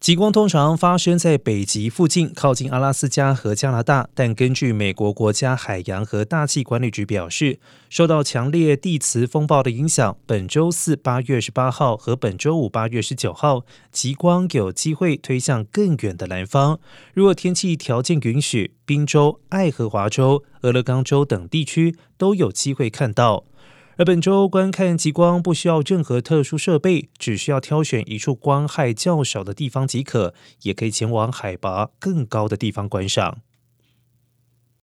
极光通常发生在北极附近，靠近阿拉斯加和加拿大。但根据美国国家海洋和大气管理局表示，受到强烈地磁风暴的影响，本周四八月十八号和本周五八月十九号，极光有机会推向更远的南方。如果天气条件允许，宾州、爱荷华州、俄勒冈州等地区都有机会看到。而本周观看极光不需要任何特殊设备，只需要挑选一处光害较少的地方即可，也可以前往海拔更高的地方观赏。